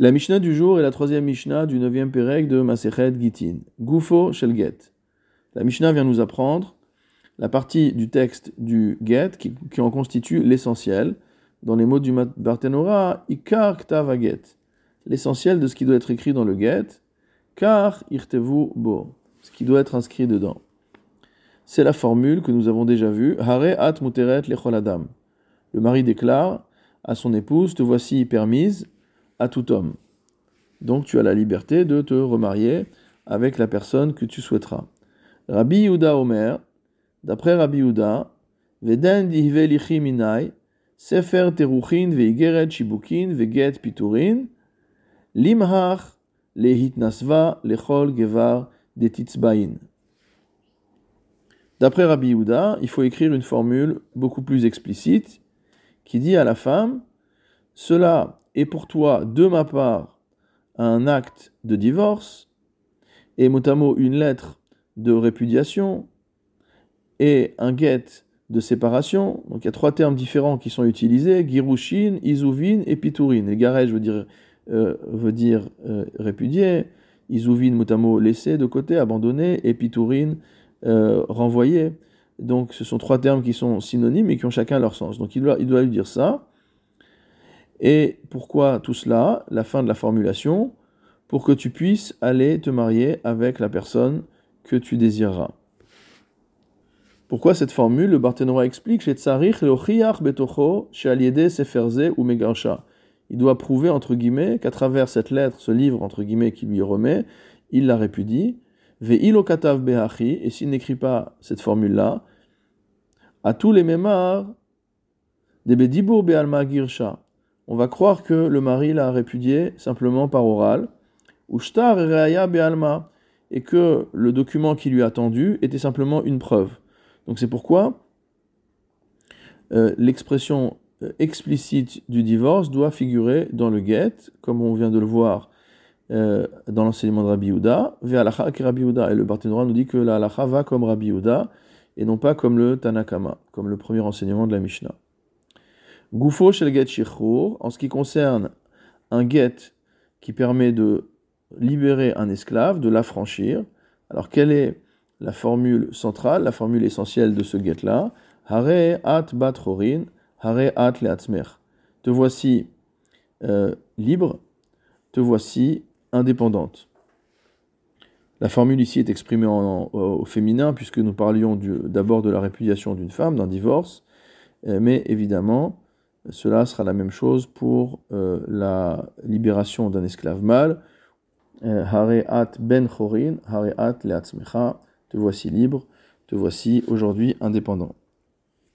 La Mishnah du jour est la troisième Mishnah du neuvième Pérec de Masechet Gitin. Gufo shel get. La Mishnah vient nous apprendre la partie du texte du get qui, en constitue l'essentiel. Dans les mots du Barthénora, ikar ktav get. L'essentiel de ce qui doit être écrit dans le get, car irtevu bo. Ce qui doit être inscrit dedans. C'est la formule que nous avons déjà vue. Hare at muteret lecholadam. Le mari déclare à son épouse Te voici permise à tout homme. Donc tu as la liberté de te remarier avec la personne que tu souhaiteras. Rabbi Yehuda Omer, d'après Rabbi Yehuda, Veden minai, Sefer teruchin veigeret shibukin veget piturin, limhach lehitnasva lechol gevar detitzbain. D'après Rabbi Yehuda, il faut écrire une formule beaucoup plus explicite qui dit à la femme Cela est pour toi, de ma part, un acte de divorce, et mot une lettre de répudiation, et un get de séparation. Donc il y a trois termes différents qui sont utilisés Girushin, Izuvin et Piturin. Et Garej veut dire, euh, veut dire euh, répudier, Izuvin, motamo laissé de côté, abandonné, et Piturin, euh, renvoyé. Donc ce sont trois termes qui sont synonymes et qui ont chacun leur sens. Donc il doit, il doit lui dire ça. Et pourquoi tout cela La fin de la formulation, pour que tu puisses aller te marier avec la personne que tu désireras. Pourquoi cette formule? Le Barthénora explique chez Tsarich betocho seferze ou. Il doit prouver, entre guillemets, qu'à travers cette lettre, ce livre, entre guillemets, qui lui remet, il la répudie. Et s'il n'écrit pas cette formule-là, à tous les mémars, des bedibur be'alma girsha, on va croire que le mari l'a répudié simplement par oral, ou shtar be'alma, et que le document qui lui a tendu était simplement une preuve. Donc c'est pourquoi euh, l'expression euh, explicite du divorce doit figurer dans le get, comme on vient de le voir euh, dans l'enseignement de Rabbi Yehuda, ve'alacha. Et le Barthénora nous dit que la halacha va comme Rabbi Yehuda, et non pas comme le Tanakama, comme le premier enseignement de la Mishnah. Gufo shel get en ce qui concerne un get qui permet de libérer un esclave, de l'affranchir. Alors quelle est la formule centrale, la formule essentielle de ce get-là Hare at bat horin, hare at leatzmer. Te voici euh, libre, te voici indépendante. La formule ici est exprimée au féminin puisque nous parlions d'abord de la répudiation d'une femme, d'un divorce, euh, mais évidemment, cela sera la même chose pour euh, la libération d'un esclave mâle. Euh, hare at ben chorin, hare at leatzmecha, te voici libre, te voici aujourd'hui indépendant.